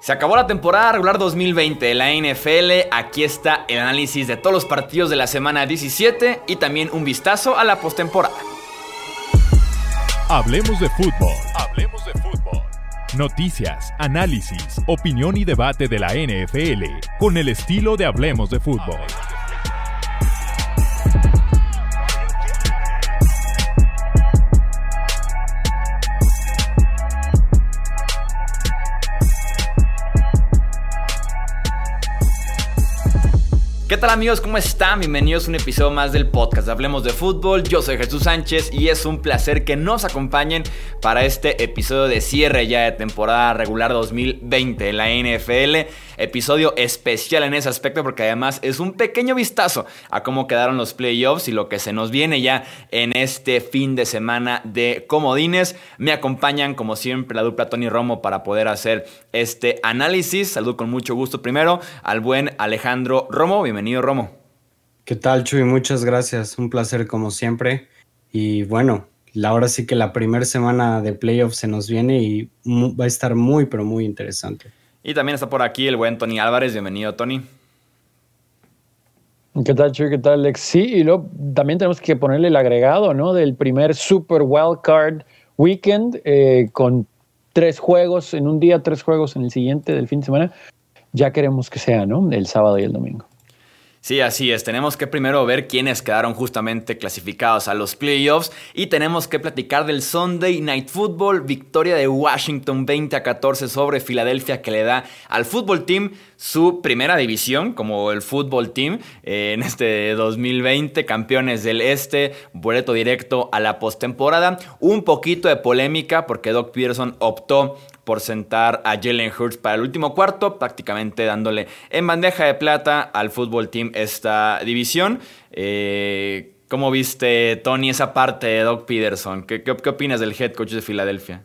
Se acabó la temporada regular 2020 de la NFL. Aquí está el análisis de todos los partidos de la semana 17 y también un vistazo a la postemporada. Hablemos de fútbol. Hablemos de fútbol. Noticias, análisis, opinión y debate de la NFL con el estilo de Hablemos de fútbol. Tal amigos? ¿Cómo están? Bienvenidos a un episodio más del podcast Hablemos de Fútbol. Yo soy Jesús Sánchez y es un placer que nos acompañen para este episodio de cierre ya de temporada regular 2020 de la NFL. Episodio especial en ese aspecto porque además es un pequeño vistazo a cómo quedaron los playoffs y lo que se nos viene ya en este fin de semana de comodines. Me acompañan como siempre la dupla Tony Romo para poder hacer este análisis. Saludo con mucho gusto primero al buen Alejandro Romo. Bienvenido Romo. ¿Qué tal, Chuy? Muchas gracias. Un placer como siempre. Y bueno, ahora sí que la primera semana de playoffs se nos viene y va a estar muy, pero muy interesante. Y también está por aquí el buen Tony Álvarez. Bienvenido, Tony. ¿Qué tal, Chuy? ¿Qué tal, Alex? Sí, y luego también tenemos que ponerle el agregado, ¿no? Del primer Super Wild Card Weekend eh, con tres juegos en un día, tres juegos en el siguiente del fin de semana. Ya queremos que sea, ¿no? El sábado y el domingo. Sí, así es. Tenemos que primero ver quiénes quedaron justamente clasificados a los playoffs y tenemos que platicar del Sunday Night Football, victoria de Washington 20 a 14 sobre Filadelfia que le da al fútbol team su primera división como el fútbol team eh, en este 2020, campeones del este, boleto directo a la postemporada. Un poquito de polémica porque Doc Peterson optó por sentar a Jalen Hurts para el último cuarto, prácticamente dándole en bandeja de plata al fútbol team esta división. Eh, ¿Cómo viste, Tony, esa parte de Doc Peterson? ¿Qué, qué, opinas del head coach de Filadelfia?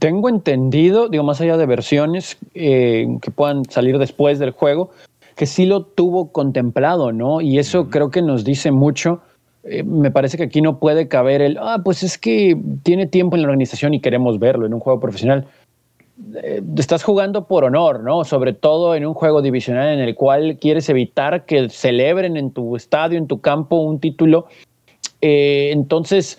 Tengo entendido, digo, más allá de versiones eh, que puedan salir después del juego, que sí lo tuvo contemplado, ¿no? Y eso creo que nos dice mucho eh, me parece que aquí no puede caber el, ah, pues es que tiene tiempo en la organización y queremos verlo en un juego profesional. Eh, estás jugando por honor, ¿no? Sobre todo en un juego divisional en el cual quieres evitar que celebren en tu estadio, en tu campo, un título. Eh, entonces,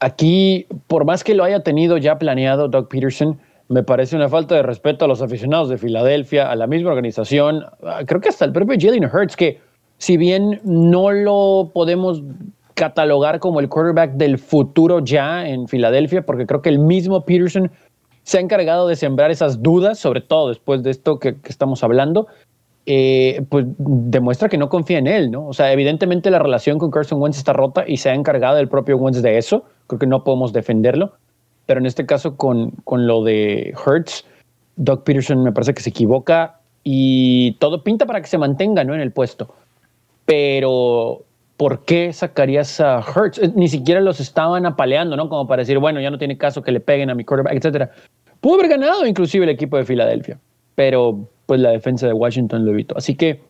aquí, por más que lo haya tenido ya planeado Doug Peterson, me parece una falta de respeto a los aficionados de Filadelfia, a la misma organización, creo que hasta el propio Jalen Hurts, que si bien no lo podemos catalogar como el quarterback del futuro ya en Filadelfia, porque creo que el mismo Peterson se ha encargado de sembrar esas dudas, sobre todo después de esto que, estamos hablando, eh, pues demuestra que no confía en él, ¿no? O sea, evidentemente la relación con Carson Wentz está rota y se ha encargado el propio Wentz de eso, creo que no podemos defenderlo, pero en este caso con, con lo de Hertz, Doug Peterson me parece que se equivoca y todo pinta para que se mantenga, ¿no? En el puesto. Pero ¿por qué sacarías a Hurts? Eh, ni siquiera los estaban apaleando, ¿no? Como para decir, bueno, ya no tiene caso que le peguen a mi quarterback, etcétera. Pudo haber ganado inclusive el equipo de Filadelfia, pero pues la defensa de Washington lo evitó. Así que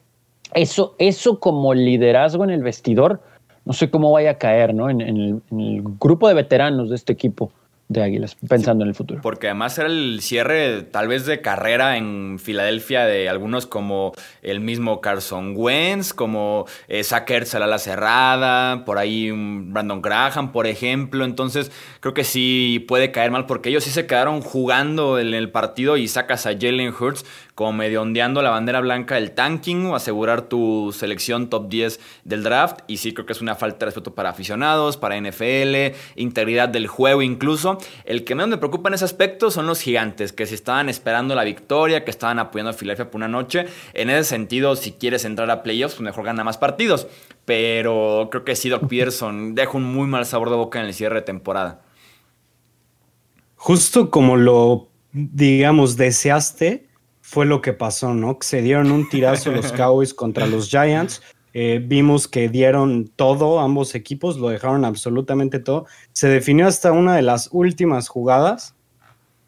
eso, eso como liderazgo en el vestidor, no sé cómo vaya a caer, ¿no? En, el, en el grupo de veteranos de este equipo de Águilas, pensando en el futuro. Porque además era el cierre tal vez de carrera en Filadelfia de algunos como el mismo Carson Wentz, como eh, a la cerrada, por ahí Brandon Graham, por ejemplo. Entonces creo que sí puede caer mal porque ellos sí se quedaron jugando en el partido y sacas a Jalen Hurts como medio ondeando la bandera blanca del tanking o asegurar tu selección top 10 del draft. Y sí creo que es una falta de respeto para aficionados, para NFL, integridad del juego incluso. El que menos me preocupa en ese aspecto son los gigantes, que si estaban esperando la victoria, que estaban apoyando a Philadelphia por una noche. En ese sentido, si quieres entrar a playoffs, pues mejor gana más partidos. Pero creo que sí, Doc Peterson deja un muy mal sabor de boca en el cierre de temporada. Justo como lo, digamos, deseaste, fue lo que pasó, ¿no? Que se dieron un tirazo los Cowboys contra los Giants. Eh, vimos que dieron todo, ambos equipos lo dejaron absolutamente todo. Se definió hasta una de las últimas jugadas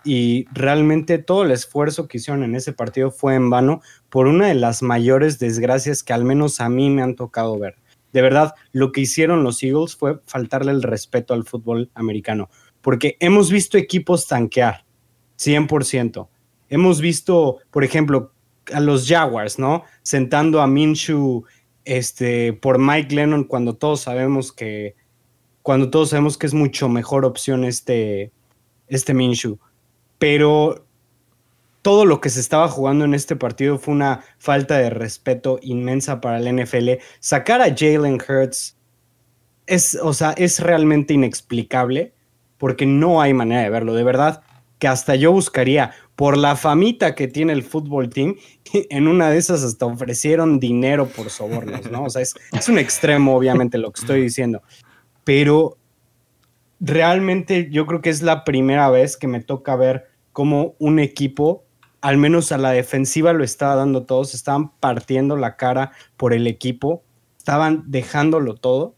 y realmente todo el esfuerzo que hicieron en ese partido fue en vano por una de las mayores desgracias que al menos a mí me han tocado ver. De verdad, lo que hicieron los Eagles fue faltarle el respeto al fútbol americano, porque hemos visto equipos tanquear 100%, hemos visto, por ejemplo, a los Jaguars, ¿no? Sentando a Minshew este, por Mike Lennon cuando todos sabemos que cuando todos sabemos que es mucho mejor opción este, este Minshew. Pero todo lo que se estaba jugando en este partido fue una falta de respeto inmensa para el NFL. Sacar a Jalen Hurts es, o sea, es realmente inexplicable porque no hay manera de verlo. De verdad que hasta yo buscaría por la famita que tiene el fútbol team, en una de esas hasta ofrecieron dinero por sobornos, ¿no? O sea, es, es un extremo, obviamente, lo que estoy diciendo. Pero realmente yo creo que es la primera vez que me toca ver cómo un equipo al menos a la defensiva lo estaba dando todos, estaban partiendo la cara por el equipo, estaban dejándolo todo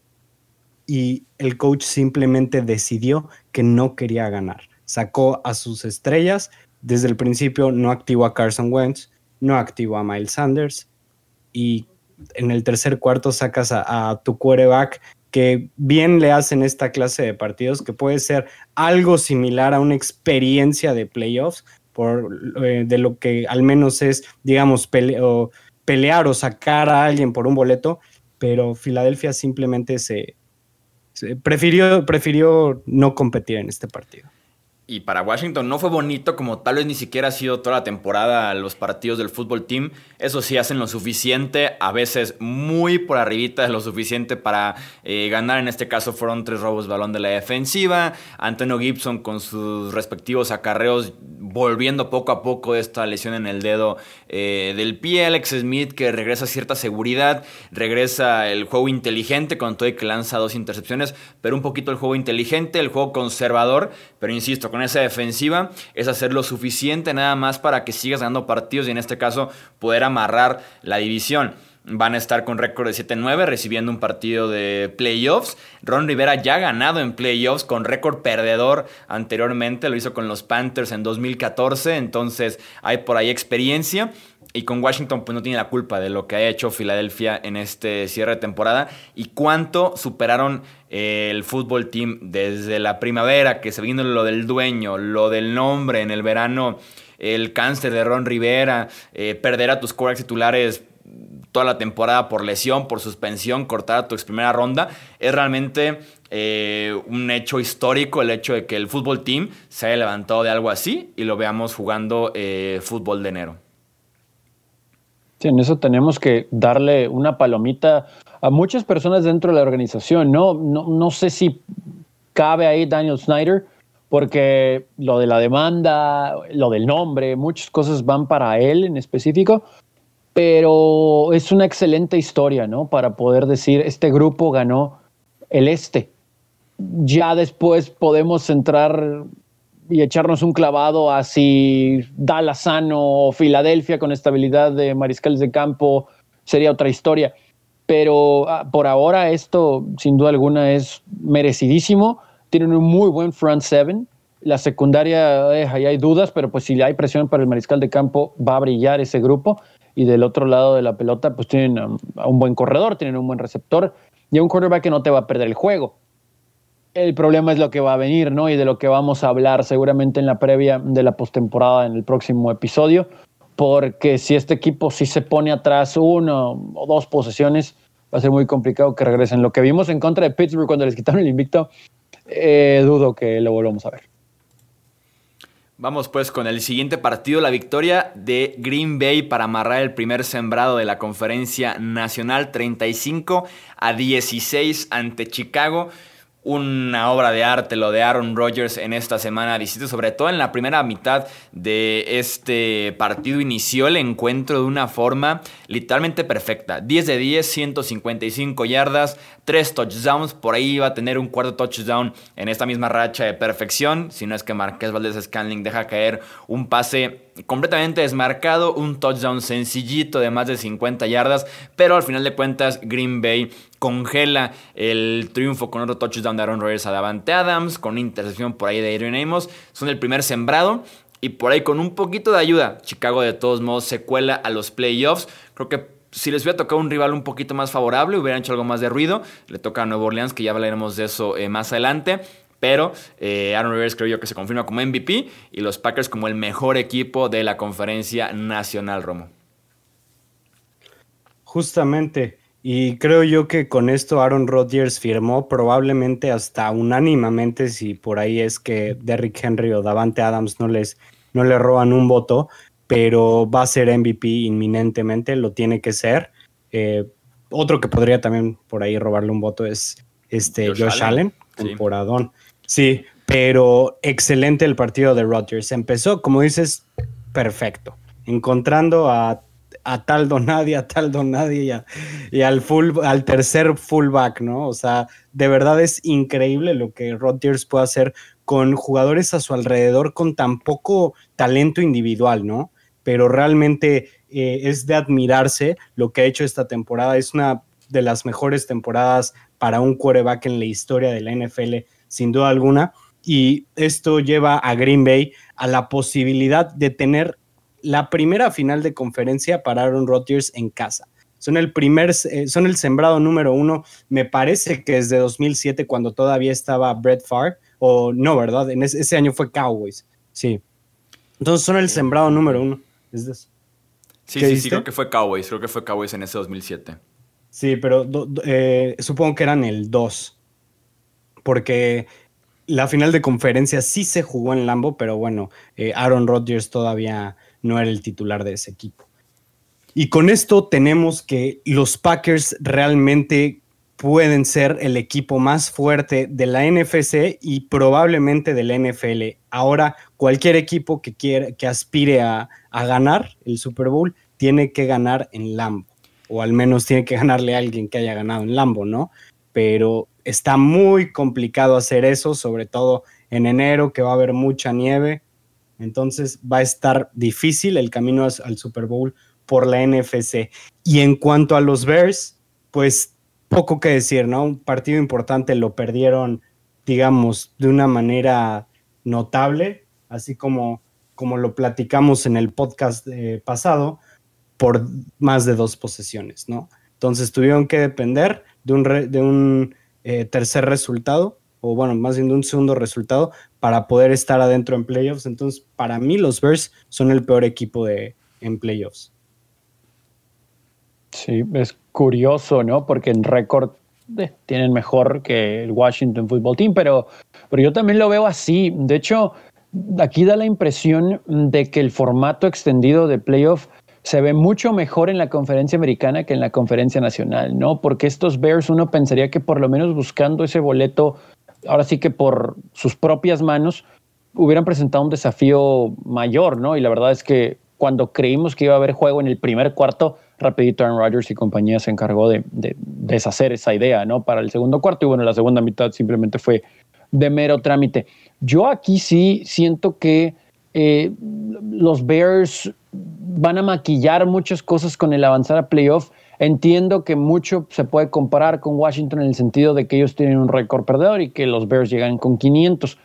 y el coach simplemente decidió que no quería ganar. Sacó a sus estrellas, desde el principio no activó a Carson Wentz, no activó a Miles Sanders y en el tercer cuarto sacas a, tu quarterback que bien le hacen esta clase de partidos, que puede ser algo similar a una experiencia de playoffs, por, eh, de lo que al menos es, digamos, pelear o sacar a alguien por un boleto, pero Filadelfia simplemente se, prefirió, prefirió no competir en este partido. Y para Washington no fue bonito como tal vez ni siquiera ha sido toda la temporada los partidos del fútbol team. Eso sí, hacen lo suficiente, a veces muy por arribita de lo suficiente para eh, ganar. En este caso fueron tres robos balón de la defensiva. Antonio Gibson con sus respectivos acarreos volviendo poco a poco esta lesión en el dedo eh, del pie. Alex Smith que regresa cierta seguridad, regresa el juego inteligente con todo y que lanza dos intercepciones, pero un poquito el juego inteligente, el juego conservador, pero insisto, con esa defensiva es hacer lo suficiente nada más para que sigas ganando partidos y en este caso poder amarrar la división van a estar con récord de 7-9 recibiendo un partido de playoffs. Ron Rivera ya ha ganado en playoffs con récord perdedor anteriormente, lo hizo con los Panthers en 2014, entonces hay por ahí experiencia. Y con Washington pues no tiene la culpa de lo que ha hecho Filadelfia en este cierre de temporada y cuánto superaron eh, el fútbol team desde la primavera, que se vino lo del dueño, lo del nombre en el verano, el cáncer de Ron Rivera, eh, perder a tus core titulares toda la temporada por lesión, por suspensión, cortar a tu ex primera ronda, es realmente eh, un hecho histórico el hecho de que el fútbol team se haya levantado de algo así y lo veamos jugando fútbol de enero. En eso tenemos que darle una palomita a muchas personas dentro de la organización. No, no, no sé si cabe ahí Daniel Snyder, porque lo de la demanda, lo del nombre, muchas cosas van para él en específico, pero es una excelente historia, ¿no? Para poder decir, este grupo ganó el este. Ya después podemos entrar y echarnos un clavado a si o Filadelfia con estabilidad de mariscales de campo sería otra historia. Pero ah, por ahora esto, sin duda alguna, es merecidísimo. Tienen un muy buen front seven. La secundaria, eh, ahí hay dudas, pero pues si hay presión para el mariscal de campo, va a brillar ese grupo y del otro lado de la pelota pues tienen a, un buen corredor, tienen un buen receptor y a un quarterback que no te va a perder el juego. El problema es lo que va a venir, ¿no? Y de lo que vamos a hablar seguramente en la previa de la postemporada en el próximo episodio, porque si este equipo sí se pone atrás uno o dos posesiones, va a ser muy complicado que regresen. Lo que vimos en contra de Pittsburgh cuando les quitaron el invicto, eh, dudo que lo volvamos a ver. Vamos pues con el siguiente partido, la victoria de Green Bay para amarrar el primer sembrado de la conferencia nacional 35 a 16 ante Chicago una obra de arte lo de Aaron Rodgers en esta semana 17, sobre todo en la primera mitad de este partido inició el encuentro de una forma literalmente perfecta. 10 de 10, 155 yardas, 3 touchdowns, por ahí iba a tener un cuarto touchdown en esta misma racha de perfección, si no es que Marqués Valdez Scanling deja caer un pase completamente desmarcado, un touchdown sencillito de más de 50 yardas, pero al final de cuentas Green Bay congela el triunfo con otro touchdown de Aaron Rodgers a Davante Adams, con intercepción por ahí de Adrian Amos, son el primer sembrado y por ahí con un poquito de ayuda, Chicago de todos modos se cuela a los playoffs, creo que si les hubiera tocado un rival un poquito más favorable, hubieran hecho algo más de ruido. Le toca a Nueva Orleans, que ya hablaremos de eso eh, más adelante Pero eh, Aaron Rodgers creo yo que se confirma como MVP y los Packers como el mejor equipo de la conferencia nacional, Romo. Justamente. Y creo yo que con esto Aaron Rodgers firmó probablemente hasta unánimamente, si por ahí es que Derrick Henry o Davante Adams no les no le roban un voto, pero va a ser MVP inminentemente, lo tiene que ser. Eh, otro que podría también por ahí robarle un voto es este Josh, Allen, temporadón. Sí. pero excelente el partido de Rodgers. Empezó, como dices, perfecto, encontrando a, a tal Donadie, a tal Donadie y, y al, full, al tercer fullback, ¿no? O sea, de verdad es increíble lo que Rodgers puede hacer con jugadores a su alrededor con tan poco talento individual, ¿no? Pero realmente eh, es de admirarse lo que ha hecho esta temporada. Es una de las mejores temporadas para un quarterback en la historia de la NFL, sin duda alguna. Y esto lleva a Green Bay a la posibilidad de tener la primera final de conferencia para Aaron Rodgers en casa. Son el primer, eh, son el sembrado número uno, me parece que desde 2007, cuando todavía estaba Brett Favre, o no, ¿verdad? En ese, año fue Cowboys, sí. Entonces son el sembrado número uno. ¿Es Sí, sí, sí, creo que fue Cowboys, creo que fue Cowboys en ese 2007. Sí, pero eh, supongo que eran el 2. Porque la final de conferencia sí se jugó en Lambo, pero bueno, eh, Aaron Rodgers todavía no era el titular de ese equipo. Y con esto tenemos que los Packers realmente pueden ser el equipo más fuerte de la NFC y probablemente de la NFL. Ahora, cualquier equipo que quiera, que aspire a, a, ganar el Super Bowl, tiene que ganar en Lambo, o al menos tiene que ganarle a alguien que haya ganado en Lambo, ¿no? Pero está muy complicado hacer eso, sobre todo en enero, que va a haber mucha nieve. Entonces va a estar difícil el camino al Super Bowl por la NFC. Y en cuanto a los Bears, pues poco que decir, ¿no? Un partido importante lo perdieron, digamos, de una manera notable, así como, como lo platicamos en el podcast eh, pasado, por más de dos posesiones, ¿no? Entonces tuvieron que depender de un, de un eh, tercer resultado, o bueno, más bien un segundo resultado, para poder estar adentro en playoffs. Entonces, para mí los Bears son el peor equipo de, en playoffs. Sí, es curioso, ¿no? Porque en récord eh, tienen mejor que el Washington Football Team, pero, pero yo también lo veo así. De hecho, aquí da la impresión de que el formato extendido de playoff se ve mucho mejor en la conferencia americana que en la conferencia nacional, ¿no? Porque estos Bears uno pensaría que por lo menos buscando ese boleto, ahora sí que por sus propias manos, hubieran presentado un desafío mayor, ¿no? Y la verdad es que cuando creímos que iba a haber juego en el primer cuarto, rapidito Aaron Rodgers y compañía se encargó de, deshacer esa idea, ¿no? Para el segundo cuarto y bueno, la segunda mitad simplemente fue de mero trámite. Yo aquí sí siento que eh, los Bears van a maquillar muchas cosas con el avanzar a playoff. Entiendo que mucho se puede comparar con Washington en el sentido de que ellos tienen un récord perdedor y que los Bears llegan con 500.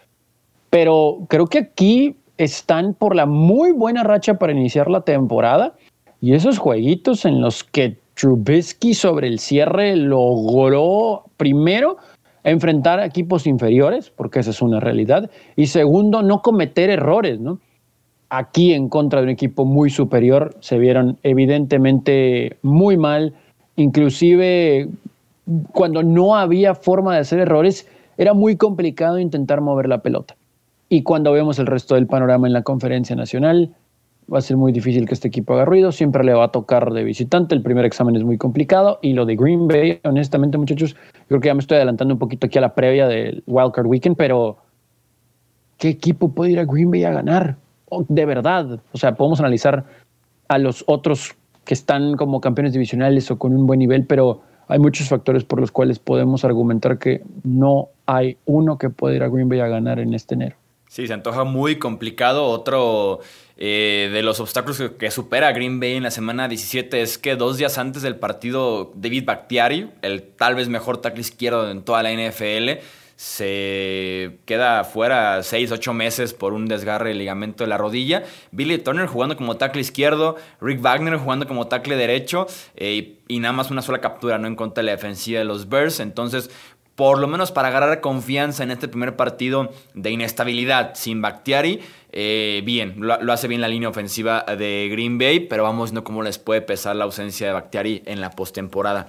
Pero creo que aquí están por la muy buena racha para iniciar la temporada y esos jueguitos en los que Trubisky sobre el cierre logró primero enfrentar equipos inferiores, porque esa es una realidad, y segundo, no cometer errores, ¿no? Aquí en contra de un equipo muy superior. Se vieron evidentemente muy mal, inclusive cuando no había forma de hacer errores, era muy complicado intentar mover la pelota. Y cuando vemos el resto del panorama en la conferencia nacional, va a ser muy difícil que este equipo haga ruido, siempre le va a tocar de visitante, el primer examen es muy complicado. Y lo de Green Bay, honestamente muchachos, creo que ya me estoy adelantando un poquito aquí a la previa del Wildcard Weekend, pero ¿qué equipo puede ir a Green Bay a ganar? De verdad, o sea, podemos analizar a los otros que están como campeones divisionales o con un buen nivel, pero hay muchos factores por los cuales podemos argumentar que no hay uno que pueda ir a Green Bay a ganar en este enero. Sí, se antoja muy complicado. Otro eh, de los obstáculos que, supera Green Bay en la semana 17 es que dos días antes del partido, David Bakhtiari, el tal vez mejor tackle izquierdo en toda la NFL, se queda fuera 6, 8 meses por un desgarre del ligamento de la rodilla. Billy Turner jugando como tackle izquierdo, Rick Wagner jugando como tackle derecho eh, y nada más una sola captura ¿no? en contra de la defensiva de los Bears. Entonces, por lo menos para agarrar confianza en este primer partido de inestabilidad sin Bakhtiari. Eh, bien, lo, hace bien la línea ofensiva de Green Bay, pero vamos viendo cómo les puede pesar la ausencia de Bakhtiari en la postemporada.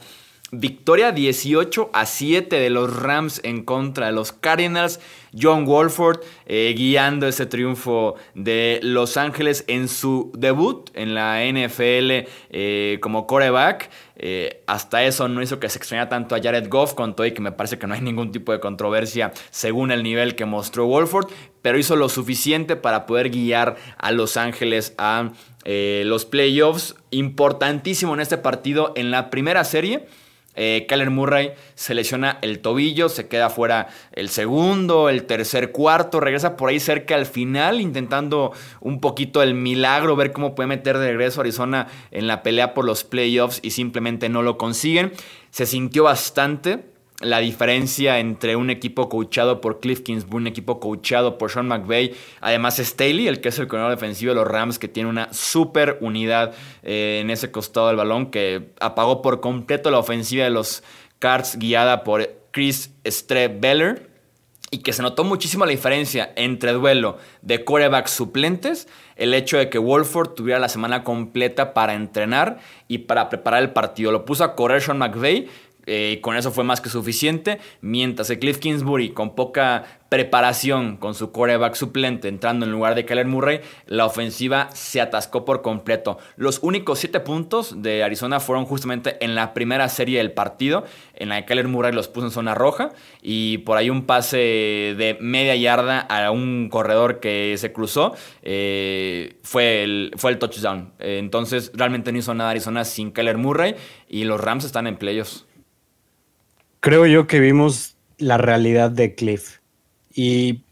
Victoria 18 a 7 de los Rams en contra de los Cardinals. John Wolford eh, guiando ese triunfo de Los Ángeles en su debut en la NFL eh, como coreback. Eh, hasta eso no hizo que se extrañara tanto a Jared Goff, con todo y que me parece que no hay ningún tipo de controversia según el nivel que mostró Wolford, pero hizo lo suficiente para poder guiar a Los Ángeles a los playoffs. Importantísimo en este partido en la primera serie. Eh, Kyler Murray se lesiona el tobillo, se queda fuera el segundo, el tercer cuarto, regresa por ahí cerca al final, intentando un poquito el milagro, ver cómo puede meter de regreso Arizona en la pelea por los playoffs y simplemente no lo consiguen. Se sintió bastante la diferencia entre un equipo coachado por Cliff Kingsbury, un equipo coachado por Sean McVay, además Staley, el que es el coordinador defensivo de los Rams, que tiene una super unidad eh, en ese costado del balón, que apagó por completo la ofensiva de los Cards guiada por Chris Strebeller y que se notó muchísimo la diferencia entre duelo de corebacks suplentes, el hecho de que Wolford tuviera la semana completa para entrenar y para preparar el partido. Lo puso a correr Sean McVay, eh, con eso fue más que suficiente. Mientras que Cliff Kingsbury, con poca preparación con su coreback suplente entrando en lugar de Kyler Murray, la ofensiva se atascó por completo. Los únicos siete puntos de Arizona fueron justamente en la primera serie del partido, en la que Kyler Murray los puso en zona roja y por ahí un pase de media yarda a un corredor que se cruzó eh, fue, el, fue el touchdown. Entonces realmente no hizo nada Arizona sin Kyler Murray y los Rams están en playoffs creo yo que vimos la realidad de Cliff. Y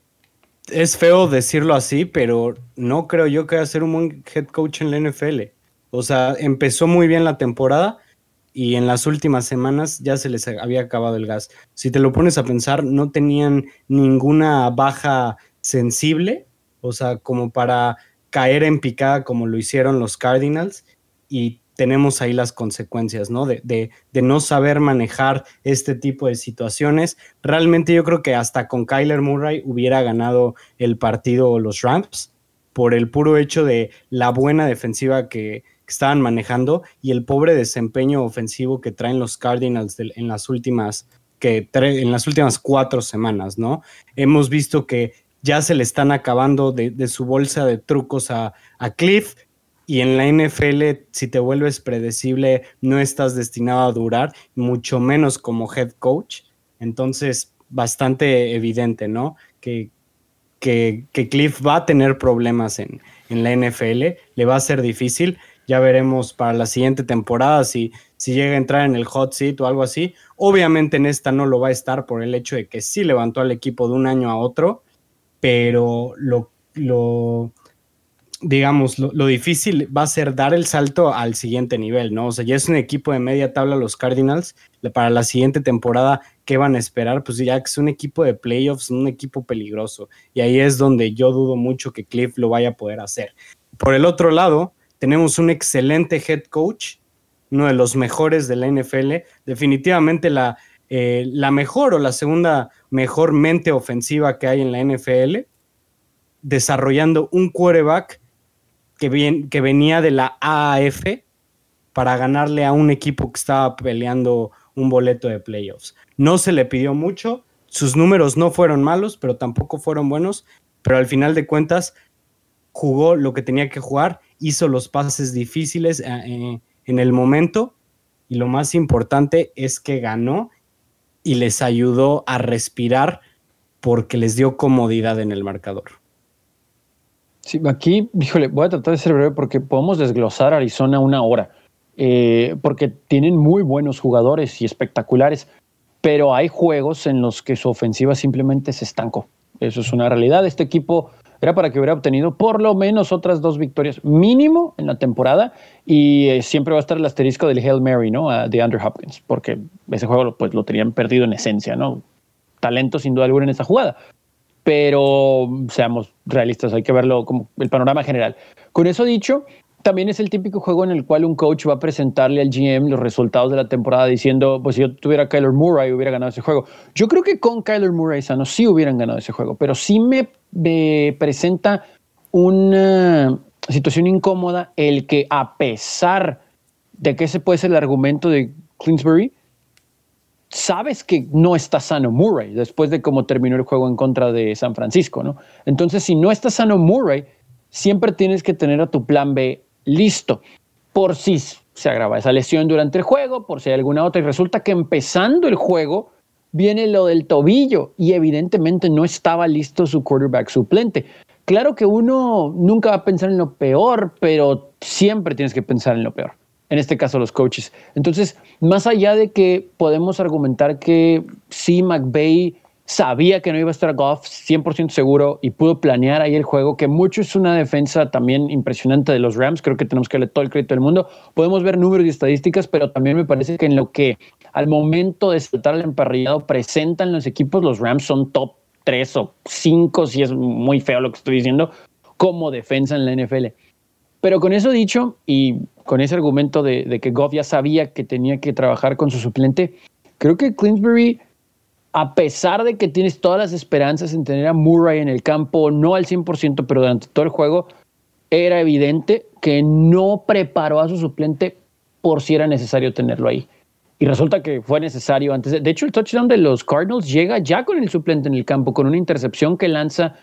es feo decirlo así, pero no creo yo que vaya a ser un buen head coach en la NFL. O sea, empezó muy bien la temporada y en las últimas semanas ya se les había acabado el gas. Si te lo pones a pensar, no tenían ninguna baja sensible, o sea, como para caer en picada como lo hicieron los Cardinals y tenemos ahí las consecuencias, ¿no? De, de, de, no saber manejar este tipo de situaciones. Realmente yo creo que hasta con Kyler Murray hubiera ganado el partido los Rams por el puro hecho de la buena defensiva que, estaban manejando y el pobre desempeño ofensivo que traen los Cardinals en las últimas que en las últimas cuatro semanas, ¿no? Hemos visto que ya se le están acabando de, su bolsa de trucos a Cliff, y en la NFL, si te vuelves predecible, no estás destinado a durar, mucho menos como head coach. Entonces, bastante evidente, ¿no? Que, que, Cliff va a tener problemas en, en, la NFL, le va a ser difícil. Ya veremos para la siguiente temporada si, si llega a entrar en el hot seat o algo así. Obviamente en esta no lo va a estar por el hecho de que sí levantó al equipo de un año a otro, pero lo, lo, digamos, lo, difícil va a ser dar el salto al siguiente nivel, ¿no? O sea, ya es un equipo de media tabla los Cardinals. Para la siguiente temporada, ¿qué van a esperar? Pues ya que es un equipo de playoffs, un equipo peligroso. Y ahí es donde yo dudo mucho que Cliff lo vaya a poder hacer. Por el otro lado, tenemos un excelente head coach, uno de los mejores de la NFL. Definitivamente la, eh, la mejor o la segunda mejor mente ofensiva que hay en la NFL desarrollando un quarterback que, venía de la AAF para ganarle a un equipo que estaba peleando un boleto de playoffs. No se le pidió mucho, sus números no fueron malos, pero tampoco fueron buenos, pero al final de cuentas jugó lo que tenía que jugar, hizo los pases difíciles eh, eh, en el momento y lo más importante es que ganó y les ayudó a respirar porque les dio comodidad en el marcador. Sí, aquí, híjole, voy a tratar de ser breve porque podemos desglosar Arizona una hora, eh, porque tienen muy buenos jugadores y espectaculares, pero hay juegos en los que su ofensiva simplemente se estancó. Eso es una realidad. Este equipo era para que hubiera obtenido por lo menos otras dos victorias mínimo en la temporada y eh, siempre va a estar el asterisco del Hail Mary, ¿no? de Andrew Hopkins, porque ese juego pues, lo tenían perdido en esencia, ¿no? Talento sin duda alguna en esa jugada pero seamos realistas, hay que verlo como el panorama general. Con eso dicho, también es el típico juego en el cual un coach va a presentarle al GM los resultados de la temporada diciendo, pues si yo tuviera Kyler Murray hubiera ganado ese juego. Yo creo que con Kyler Murray sano sí hubieran ganado ese juego, pero sí me, presenta una situación incómoda el que a pesar de que ese puede ser el argumento de Clinsbury, sabes que no está sano Murray después de cómo terminó el juego en contra de San Francisco, ¿no? Entonces, si no está sano Murray, siempre tienes que tener a tu plan B listo, por si se agrava esa lesión durante el juego, por si hay alguna otra, y resulta que empezando el juego viene lo del tobillo y evidentemente no estaba listo su quarterback suplente. Claro que uno nunca va a pensar en lo peor, pero siempre tienes que pensar en lo peor. En este caso, los coaches. Entonces, más allá de que podemos argumentar que sí, McVeigh sabía que no iba a estar Goff 100% seguro y pudo planear ahí el juego, que mucho es una defensa también impresionante de los Rams, creo que tenemos que darle todo el crédito del mundo. Podemos ver números y estadísticas, pero también me parece que en lo que al momento de saltar al emparrillado presentan los equipos, los Rams son top 3 o 5, si es muy feo lo que estoy diciendo, como defensa en la NFL. Pero con eso dicho, y con ese argumento de, que Goff ya sabía que tenía que trabajar con su suplente, creo que Clinsbury a pesar de que tienes todas las esperanzas en tener a Murray en el campo, no al 100%, pero durante todo el juego, era evidente que no preparó a su suplente por si era necesario tenerlo ahí. Y resulta que fue necesario antes. De, de hecho, el touchdown de los Cardinals llega ya con el suplente en el campo, con una intercepción que lanza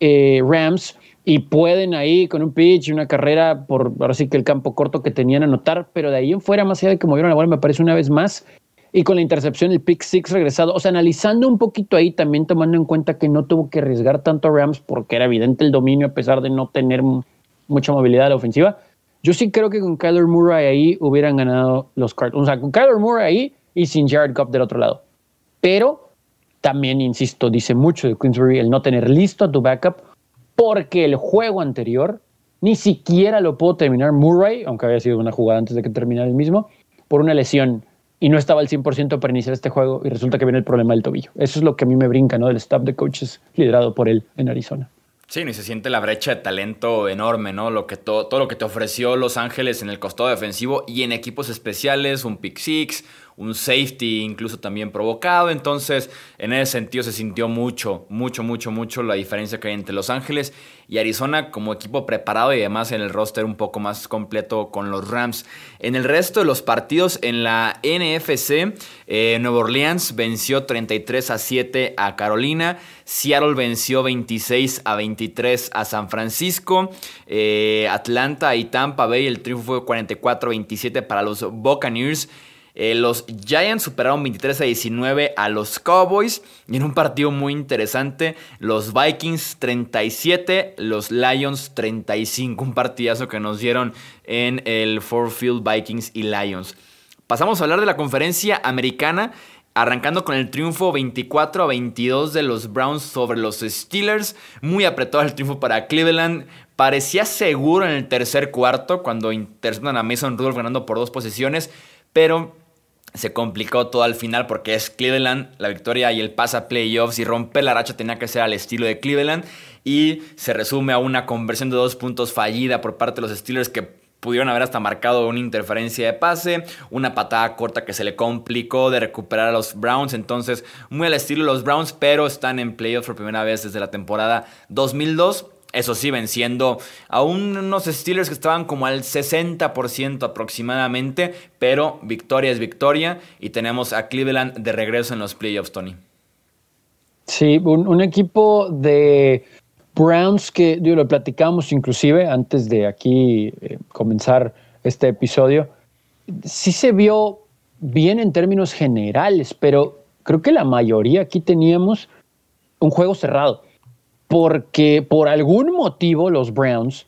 eh, Rams y pueden ahí con un pitch y una carrera por ahora sí que el campo corto que tenían anotar, pero de ahí en fuera, más allá de que movieron la bola, me parece una vez más, y con la intercepción, el pick six regresado. O sea, analizando un poquito ahí, también tomando en cuenta que no tuvo que arriesgar tanto a Rams porque era evidente el dominio a pesar de no tener mucha movilidad a la ofensiva. Yo sí creo que con Kyler Murray ahí hubieran ganado los Cardinals. O sea, con Kyler Murray ahí y sin Jared Goff del otro lado. Pero también, insisto, dice mucho de Queensbury el no tener listo a tu backup porque el juego anterior ni siquiera lo pudo terminar Murray, aunque había sido una jugada antes de que terminara el mismo, por una lesión y no estaba al 100% para iniciar este juego y resulta que viene el problema del tobillo. Eso es lo que a mí me brinca, ¿no? Del staff de coaches liderado por él en Arizona. Sí, y se siente la brecha de talento enorme, ¿no? Lo que todo, todo lo que te ofreció Los Ángeles en el costado defensivo y en equipos especiales, un pick six, un safety incluso también provocado. Entonces, en ese sentido se sintió mucho, mucho, mucho, mucho la diferencia que hay entre Los Ángeles y Arizona como equipo preparado y además en el roster un poco más completo con los Rams. En el resto de los partidos en la NFC, eh, Nueva Orleans venció 33 a 7 a Carolina. Seattle venció 26 a 23 a San Francisco. Eh, Atlanta y Tampa Bay, el triunfo fue 44 a 27 para los Buccaneers. Eh, los Giants superaron 23 a 19 a los Cowboys. Y en un partido muy interesante, los Vikings 37, los Lions 35. Un partidazo que nos dieron en el Four Field Vikings y Lions. Pasamos a hablar de la conferencia americana. Arrancando con el triunfo 24 a 22 de los Browns sobre los Steelers. Muy apretado el triunfo para Cleveland. Parecía seguro en el tercer cuarto cuando interceptan a Mason Rudolph ganando por dos posiciones. Pero se complicó todo al final porque es Cleveland, la victoria y el pase a playoffs. Y romper la racha tenía que ser al estilo de Cleveland. Y se resume a una conversión de dos puntos fallida por parte de los Steelers que pudieron haber hasta marcado una interferencia de pase, una patada corta que se le complicó de recuperar a los Browns, entonces muy al estilo de los Browns, pero están en playoffs por primera vez desde la temporada 2002 eso sí, venciendo a unos Steelers que estaban como al 60% aproximadamente, pero victoria es victoria y tenemos a Cleveland de regreso en los playoffs, Tony. Sí, un, equipo de Browns que digo, lo platicamos inclusive antes de aquí eh, comenzar este episodio. Sí se vio bien en términos generales, pero creo que la mayoría aquí teníamos un juego cerrado porque por algún motivo los Browns,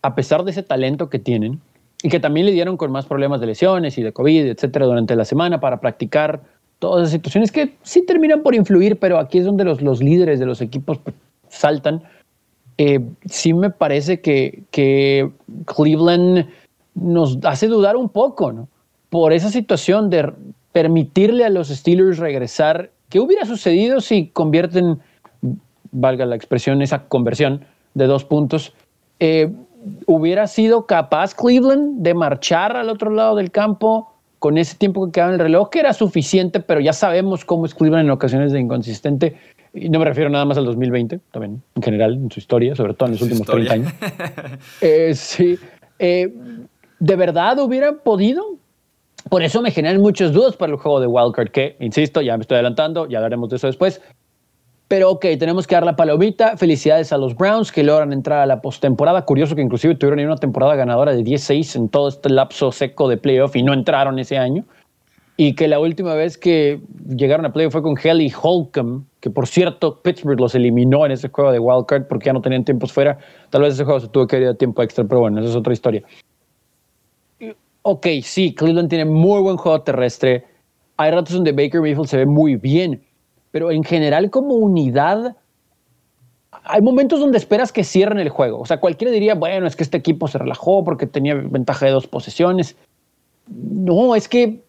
a pesar de ese talento que tienen, y que también le dieron con más problemas de lesiones y de COVID, etcétera, durante la semana para practicar todas esas situaciones que sí terminan por influir, pero aquí es donde los, los líderes de los equipos pues, saltan. Eh, sí me parece que, que Cleveland nos hace dudar un poco. Por esa situación de permitirle a los Steelers regresar. ¿Qué hubiera sucedido si convierten valga la expresión, esa conversión de dos puntos. Eh, ¿Hubiera sido capaz Cleveland de marchar al otro lado del campo con ese tiempo que quedaba en el reloj, que era suficiente, pero ya sabemos cómo es Cleveland en ocasiones de inconsistente? Y no me refiero nada más al 2020, también en general, en su historia, sobre todo en los últimos 30 años. Eh, sí. Eh, ¿De verdad hubieran podido? Por eso me generan muchas dudas para el juego de Wildcard, que, insisto, ya me estoy adelantando, ya hablaremos de eso después. Pero ok, tenemos que dar la palomita. Felicidades a los Browns que logran entrar a la postemporada. Curioso que inclusive tuvieron una temporada ganadora de 10-6 en todo este lapso seco de playoff y no entraron ese año. Y que la última vez que llegaron a playoff fue con Helly Holcomb, que por cierto Pittsburgh los eliminó en ese juego de Wildcard porque ya no tenían tiempos fuera. Tal vez ese juego se tuvo que ir a tiempo extra, pero bueno, esa es otra historia. Ok, sí, Cleveland tiene muy buen juego terrestre. Hay ratos donde Baker Mayfield se ve muy bien pero en general como unidad, hay momentos donde esperas que cierren el juego. O sea, cualquiera diría, bueno, es que este equipo se relajó porque tenía ventaja de dos posesiones. No, es que,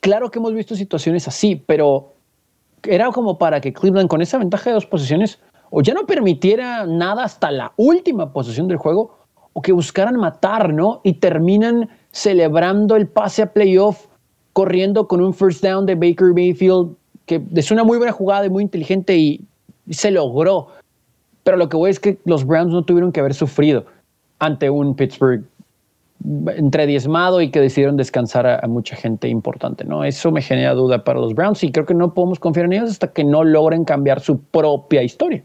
claro que hemos visto situaciones así, pero era como para que Cleveland con esa ventaja de dos posesiones o ya no permitiera nada hasta la última posesión del juego o que buscaran matar, ¿no? Y terminan celebrando el pase a playoff corriendo con un first down de Baker Mayfield que es una muy buena jugada y muy inteligente y, se logró. Pero lo que voy es que los Browns no tuvieron que haber sufrido ante un Pittsburgh entre diezmado y que decidieron descansar a, mucha gente importante, ¿no? Eso me genera duda para los Browns y creo que no podemos confiar en ellos hasta que no logren cambiar su propia historia.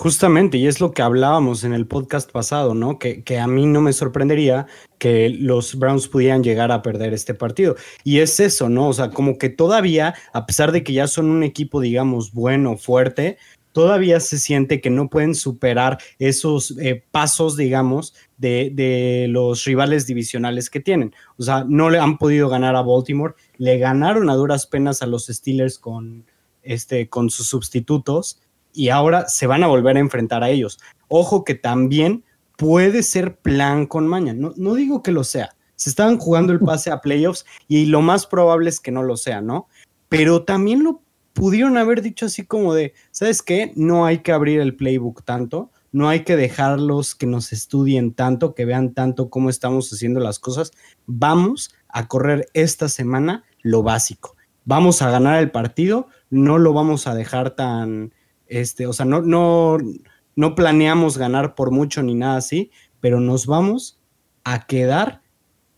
Justamente, y es lo que hablábamos en el podcast pasado, ¿no? Que, que, a mí no me sorprendería que los Browns pudieran llegar a perder este partido. Y es eso, ¿no? O sea, como que todavía, a pesar de que ya son un equipo, digamos, bueno, fuerte, todavía se siente que no pueden superar esos eh, pasos, digamos, de, de, los rivales divisionales que tienen. O sea, no le han podido ganar a Baltimore, le ganaron a duras penas a los Steelers con, este, con sus sustitutos y ahora se van a volver a enfrentar a ellos. Ojo que también puede ser plan con maña. No, no digo que lo sea. Se estaban jugando el pase a playoffs y lo más probable es que no lo sea, ¿no? Pero también lo pudieron haber dicho así como de, ¿sabes qué? No hay que abrir el playbook tanto, no hay que dejarlos que nos estudien tanto, que vean tanto cómo estamos haciendo las cosas. Vamos a correr esta semana lo básico. Vamos a ganar el partido, no lo vamos a dejar tan, este, o sea, no, no, no planeamos ganar por mucho ni nada así, pero nos vamos a quedar,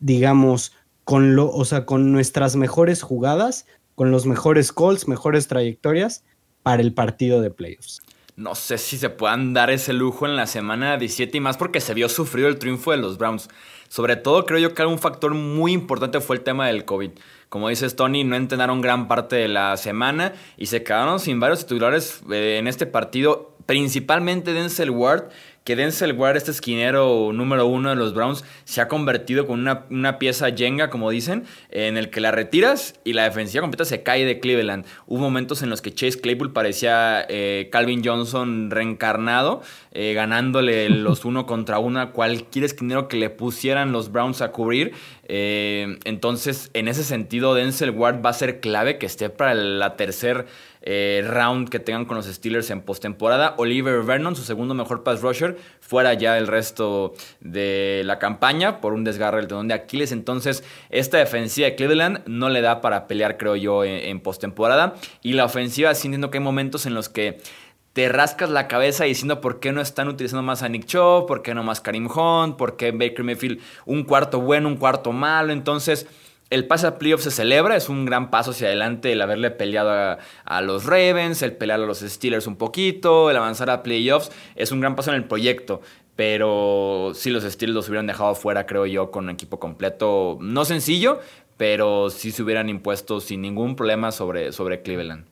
digamos, con lo, o sea, con nuestras mejores jugadas, con los mejores calls, mejores trayectorias para el partido de playoffs. No sé si se puedan dar ese lujo en la semana 17 y más porque se vio sufrido el triunfo de los Browns. Sobre todo creo yo que un factor muy importante fue el tema del COVID. Como dices Tony, no entrenaron gran parte de la semana y se quedaron sin varios titulares eh, en este partido, principalmente Denzel Ward que Denzel Ward, este esquinero número uno de los Browns, se ha convertido con una, pieza Jenga, como dicen, en el que la retiras y la defensiva completa se cae de Cleveland. Hubo momentos en los que Chase Claypool parecía eh, Calvin Johnson reencarnado, eh, ganándole los uno contra uno a cualquier esquinero que le pusieran los Browns a cubrir. Eh, entonces, en ese sentido, Denzel Ward va a ser clave que esté para la tercera eh, round que tengan con los Steelers en postemporada. Oliver Vernon, su segundo mejor pass rusher, fuera ya el resto de la campaña por un desgarre del tendón de Aquiles. Entonces, esta defensiva de Cleveland no le da para pelear, creo yo, en, postemporada. Y la ofensiva, sí entiendo que hay momentos en los que te rascas la cabeza diciendo por qué no están utilizando más a Nick Chubb, por qué no más Karim Hunt, por qué Baker Mayfield un cuarto bueno, un cuarto malo. Entonces, el pase a playoffs se celebra, es un gran paso hacia adelante el haberle peleado a, los Ravens, el pelear a los Steelers un poquito, el avanzar a playoffs, es un gran paso en el proyecto. Pero si los Steelers los hubieran dejado fuera, creo yo, con un equipo completo, no sencillo, pero sí se hubieran impuesto sin ningún problema sobre, sobre Cleveland.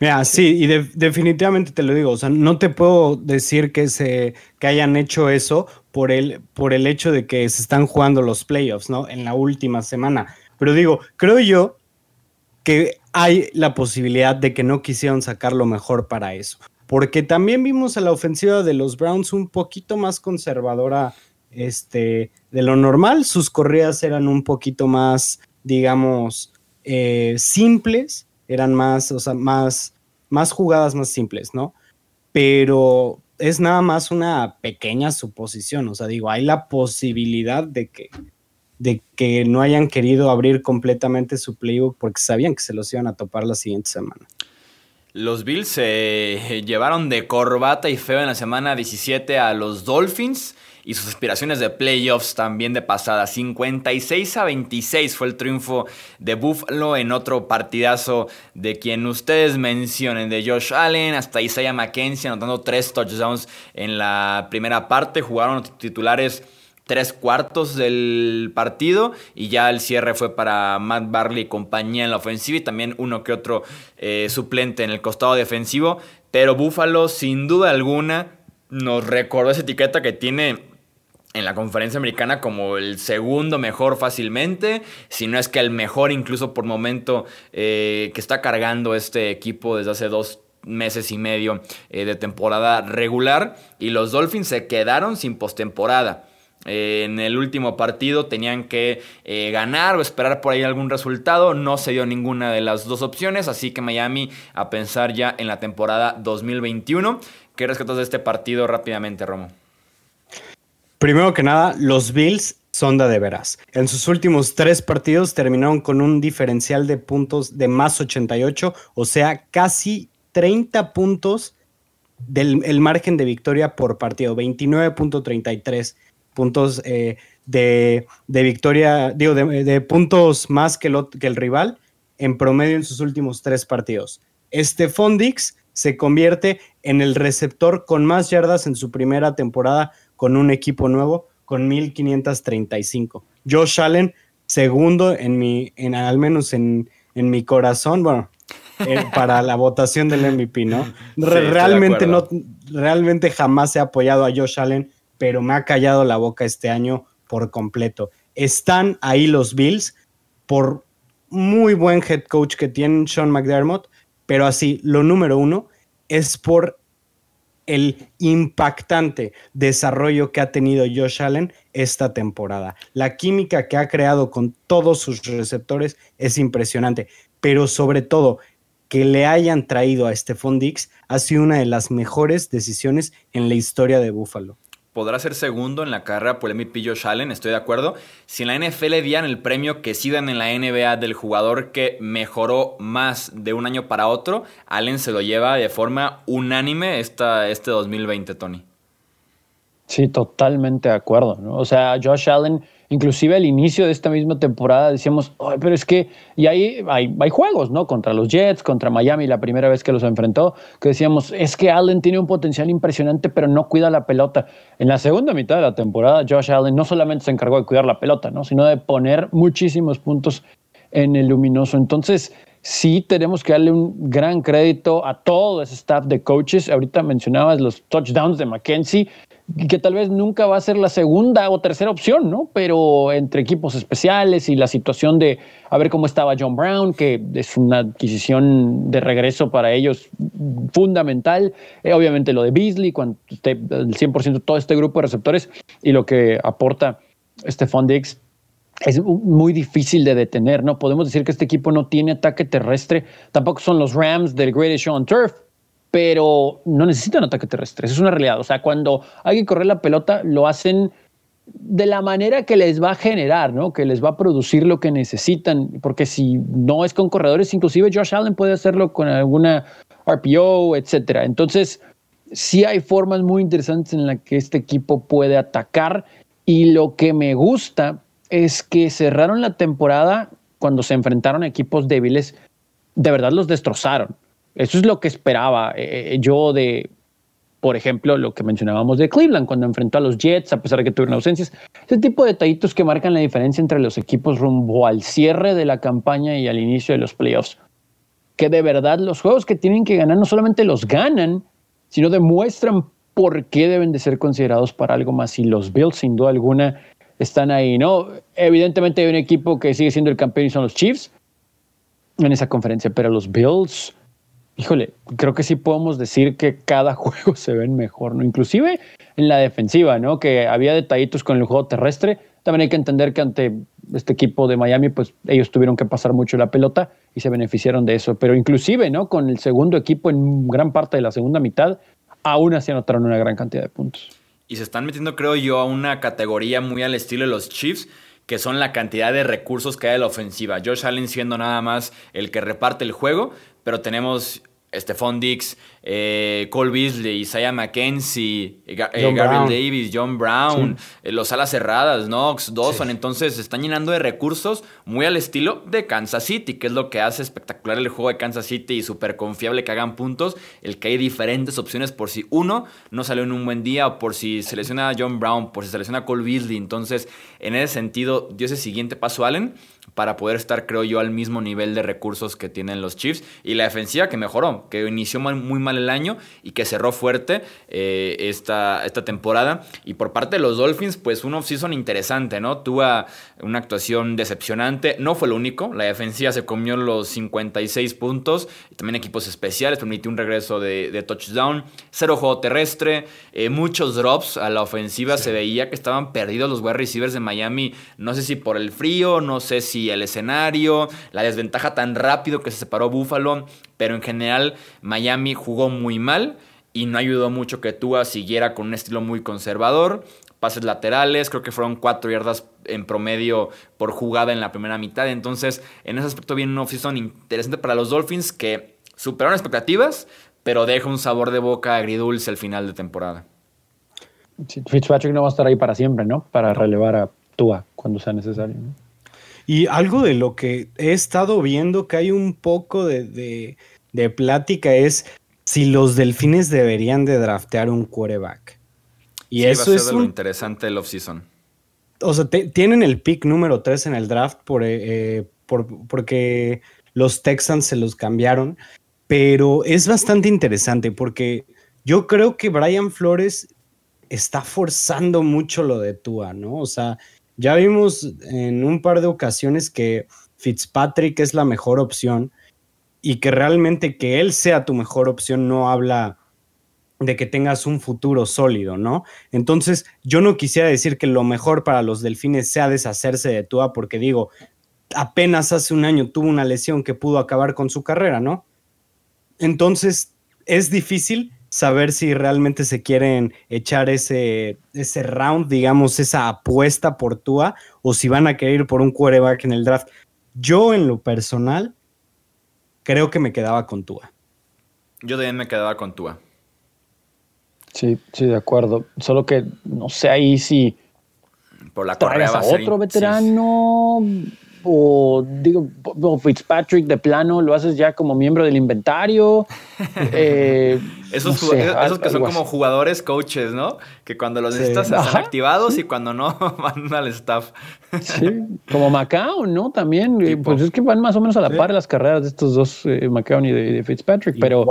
Mira, sí, y definitivamente te lo digo, o sea, no te puedo decir que, se, que hayan hecho eso por el, por el hecho de que se están jugando los playoffs, ¿no? En la última semana. Pero digo, creo yo que hay la posibilidad de que no quisieron sacar lo mejor para eso. Porque también vimos a la ofensiva de los Browns un poquito más conservadora este, de lo normal. Sus corridas eran un poquito más, digamos, eh, simples eran más, o sea, más, más jugadas más simples, ¿no? Pero, es nada más una pequeña suposición. O sea, digo, hay la posibilidad de que, de que no hayan querido abrir completamente su playbook porque sabían que se los iban a topar la siguiente semana. Los Bills se llevaron de corbata y feo en la semana 17 a los Dolphins y sus aspiraciones de playoffs también de pasada. 56 a 26 fue el triunfo de Buffalo en otro partidazo de quien ustedes mencionen, de Josh Allen hasta Isaiah McKenzie anotando tres touchdowns en la primera parte. Jugaron titulares tres cuartos del partido y ya el cierre fue para Matt Barley y compañía en la ofensiva y también uno que otro eh, suplente en el costado defensivo. Pero Buffalo, sin duda alguna, nos recordó esa etiqueta que tiene en la conferencia americana como el segundo mejor fácilmente, si no es que el mejor incluso por momento eh, que está cargando este equipo desde hace dos meses y medio eh, de temporada regular y los Dolphins se quedaron sin postemporada. Eh, en el último partido tenían que ganar o esperar por ahí algún resultado. No se dio ninguna de las dos opciones, así que Miami a pensar ya en la temporada 2021. ¿Qué rescatas de este partido rápidamente, Romo? Primero que nada, los Bills son de, de veras. En sus últimos tres partidos terminaron con un diferencial de puntos de más 88, o sea, casi 30 puntos del margen de victoria por partido, 29.33 puntos eh, de, victoria, digo, de, puntos más que, que, el rival en promedio en sus últimos tres partidos. Este Fondix se convierte en el receptor con más yardas en su primera temporada con un equipo nuevo, con 1535. Josh Allen, segundo en mi, en, al menos en, en mi corazón, bueno, eh, para la votación del MVP, ¿no? realmente no, realmente jamás he apoyado a Josh Allen pero me ha callado la boca este año por completo. Están ahí los Bills por muy buen head coach que tienen Sean McDermott, pero así, lo número uno es por el impactante desarrollo que ha tenido Josh Allen esta temporada. La química que ha creado con todos sus receptores es impresionante, pero sobre todo que le hayan traído a Stephon Dix ha sido una de las mejores decisiones en la historia de Buffalo podrá ser segundo en la carrera por el MVP Josh Allen, estoy de acuerdo. Si en la NFL dieran el premio que sí en la NBA del jugador que mejoró más de un año para otro, Allen se lo lleva de forma unánime esta, este 2020, Tony. Sí, totalmente de acuerdo. O sea, Josh Allen Inclusive al inicio de esta misma temporada decíamos, pero es que, y ahí hay, hay, juegos, ¿no? Contra los Jets, contra Miami, la primera vez que los enfrentó, que decíamos, es que Allen tiene un potencial impresionante, pero no cuida la pelota. En la segunda mitad de la temporada, Josh Allen no solamente se encargó de cuidar la pelota, ¿no? Sino de poner muchísimos puntos en el luminoso. Entonces, sí tenemos que darle un gran crédito a todo ese staff de coaches. Ahorita mencionabas los touchdowns de McKenzie que tal vez nunca va a ser la segunda o tercera opción, ¿no? Pero entre equipos especiales y la situación de a ver cómo estaba John Brown, que es una adquisición de regreso para ellos fundamental. Eh, obviamente lo de Beasley, cuando esté el 100% todo este grupo de receptores y lo que aporta Stephon Diggs es muy difícil de detener, ¿no? Podemos decir que este equipo no tiene ataque terrestre, tampoco son los Rams del Greatest Show on Turf, pero no necesitan ataque terrestre. Es una realidad. O sea, cuando hay que correr la pelota, lo hacen de la manera que les va a generar, ¿no? Que les va a producir lo que necesitan. Porque si no es con corredores, inclusive Josh Allen puede hacerlo con alguna RPO, etcétera. Entonces, sí hay formas muy interesantes en las que este equipo puede atacar. Y lo que me gusta es que cerraron la temporada cuando se enfrentaron a equipos débiles, de verdad los destrozaron. Eso es lo que esperaba eh, eh, yo de, por ejemplo, lo que mencionábamos de Cleveland cuando enfrentó a los Jets, a pesar de que tuvieron ausencias. Ese tipo de detallitos que marcan la diferencia entre los equipos rumbo al cierre de la campaña y al inicio de los playoffs. Que de verdad los juegos que tienen que ganar no solamente los ganan, sino demuestran por qué deben de ser considerados para algo más. Y los Bills, sin duda alguna, están ahí, ¿no? Evidentemente hay un equipo que sigue siendo el campeón y son los Chiefs en esa conferencia, pero los Bills híjole, creo que sí podemos decir que cada juego se ven mejor, ¿no? Inclusive en la defensiva, ¿no? Que había detallitos con el juego terrestre. También hay que entender que ante este equipo de Miami, pues ellos tuvieron que pasar mucho la pelota y se beneficiaron de eso. Pero inclusive, ¿no? Con el segundo equipo en gran parte de la segunda mitad, aún así anotaron una gran cantidad de puntos. Y se están metiendo, creo yo, a una categoría muy al estilo de los Chiefs, que son la cantidad de recursos que hay en la ofensiva. Josh Allen siendo nada más el que reparte el juego, pero tenemos Stephon Dix, eh, Cole Beasley, Isaiah McKenzie, eh, eh, Gabriel Davis, John Brown, los alas cerradas, Knox, Dawson. Entonces se están llenando de recursos muy al estilo de Kansas City, que es lo que hace espectacular el juego de Kansas City y súper confiable que hagan puntos. El que hay diferentes opciones por si uno no salió en un buen día o por si se lesiona a John Brown, por si se lesiona a Cole Beasley. Entonces, en ese sentido, dio ese siguiente paso Allen para poder estar, creo yo, al mismo nivel de recursos que tienen los Chiefs. Y la defensiva que mejoró, que inició muy mal el año y que cerró fuerte eh, esta, esta temporada. Y por parte de los Dolphins, pues un off-season interesante, ¿no? Tuvo una actuación decepcionante. No fue lo único. La defensiva se comió los 56 puntos. También equipos especiales. Permitió un regreso de, touchdown. Cero juego terrestre. Eh, muchos drops a la ofensiva. Se veía que estaban perdidos los wide receivers de Miami. No sé si por el frío, no sé si el escenario, la desventaja tan rápido que se separó Buffalo, pero en general Miami jugó muy mal y no ayudó mucho que Tua siguiera con un estilo muy conservador. Pases laterales, creo que fueron cuatro yardas en promedio por jugada en la primera mitad. Entonces, en ese aspecto viene un off-season interesante para los Dolphins que superaron expectativas, pero deja un sabor de boca agridulce al final de temporada. Fitzpatrick no va a estar ahí para siempre, ¿no? Para relevar a Tua cuando sea necesario. ¿no? Y algo de lo que he estado viendo que hay un poco de, plática es si los delfines deberían de draftear un quarterback. Y eso es lo interesante del offseason. O sea, tienen el pick número 3 en el draft eh, por, porque los Texans se los cambiaron. Pero es bastante interesante porque yo creo que Brian Flores está forzando mucho lo de Tua, ¿no? O sea, ya vimos en un par de ocasiones que Fitzpatrick es la mejor opción y que realmente que él sea tu mejor opción no habla de que tengas un futuro sólido, ¿no? Entonces, yo no quisiera decir que lo mejor para los delfines sea deshacerse de Tua, porque digo, apenas hace un año tuvo una lesión que pudo acabar con su carrera, ¿no? Entonces, es difícil, saber si realmente se quieren echar ese, ese round, digamos, esa apuesta por Tua, o si van a querer ir por un quarterback en el draft. Yo, en lo personal, creo que me quedaba con Tua. Yo también me quedaba con Tua. Sí, sí, de acuerdo. Solo que no sé ahí si. Por la carrera a otro veterano o digo, Fitzpatrick de plano lo haces ya como miembro del inventario. Eh, esos, que son como jugadores coaches, ¿no? Que cuando los necesitas están activados y cuando no van al staff. Sí, como Macao, ¿no? También, eh, pues es que van más o menos a la par las carreras de estos dos, eh, Macao y de, Fitzpatrick, pero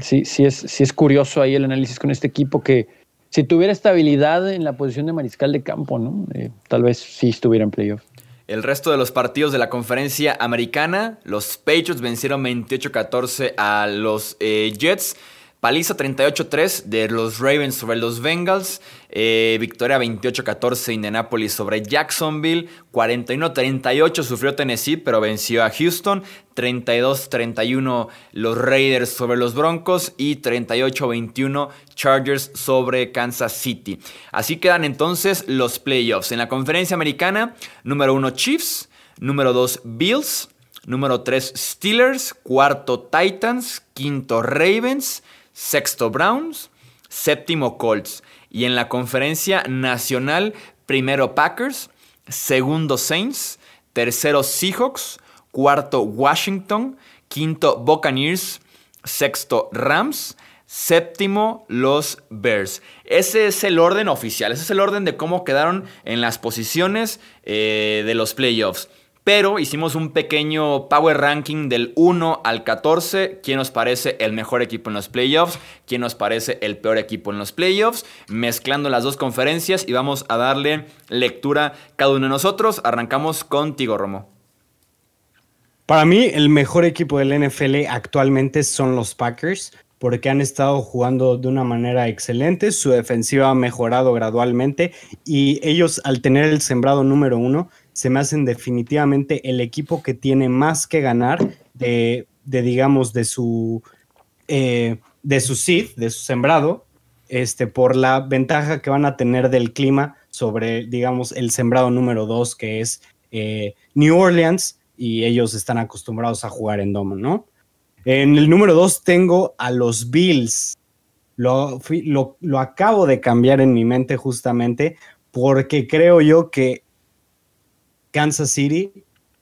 sí, sí, es, sí es curioso ahí el análisis con este equipo que si tuviera estabilidad en la posición de mariscal de campo, ¿no? tal vez sí estuviera en playoff. El resto de los partidos de la conferencia americana, los Patriots vencieron 28-14 a los eh, Jets. Paliza 38-3 de los Ravens sobre los Bengals. Eh, victoria 28-14 Indianapolis sobre Jacksonville. 41-38 sufrió Tennessee, pero venció a Houston. 32-31 los Raiders sobre los Broncos. Y 38-21 Chargers sobre Kansas City. Así quedan entonces los playoffs. En la conferencia americana, número 1 Chiefs. Número 2 Bills. Número 3 Steelers. Cuarto Titans. Quinto Ravens sexto Browns, séptimo Colts. Y en la conferencia nacional, primero Packers, segundo Saints, tercero Seahawks, cuarto Washington, quinto Buccaneers, sexto Rams, séptimo los Bears. Ese es el orden oficial, ese es el orden de cómo quedaron en las posiciones eh, de los playoffs. Pero hicimos un pequeño power ranking del 1 al 14. ¿Quién nos parece el mejor equipo en los playoffs? ¿Quién nos parece el peor equipo en los playoffs? Mezclando las dos conferencias y vamos a darle lectura cada uno de nosotros. Arrancamos contigo, Romo. Para mí, el mejor equipo del NFL actualmente son los Packers porque han estado jugando de una manera excelente, su defensiva ha mejorado gradualmente y ellos al tener el sembrado número uno se me hacen definitivamente el equipo que tiene más que ganar de, digamos, de su, eh, de su seed, de su sembrado, este, por la ventaja que van a tener del clima sobre, digamos, el sembrado número dos, que es eh, New Orleans, y ellos están acostumbrados a jugar en domo, ¿no? En el número dos tengo a los Bills. Lo, lo, acabo de cambiar en mi mente justamente porque creo yo que Kansas City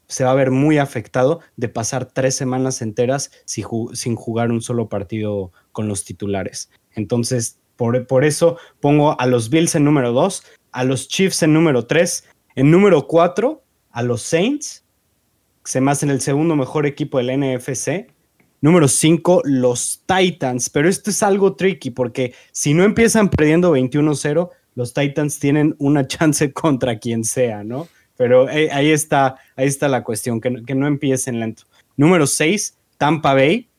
se va a ver muy afectado de pasar tres semanas enteras sin jugar un solo partido con los titulares. Entonces, por, por, eso pongo a los Bills en número dos, a los Chiefs en número tres, en número cuatro, a los Saints, se me hacen el segundo mejor equipo del NFC, Número 5, los Titans. Pero esto es algo tricky porque si no empiezan perdiendo 21-0, los Titans tienen una chance contra quien sea, ¿no? Pero eh, ahí, está, ahí está la cuestión, que, que no empiecen lento. Número 6, Tampa Bay.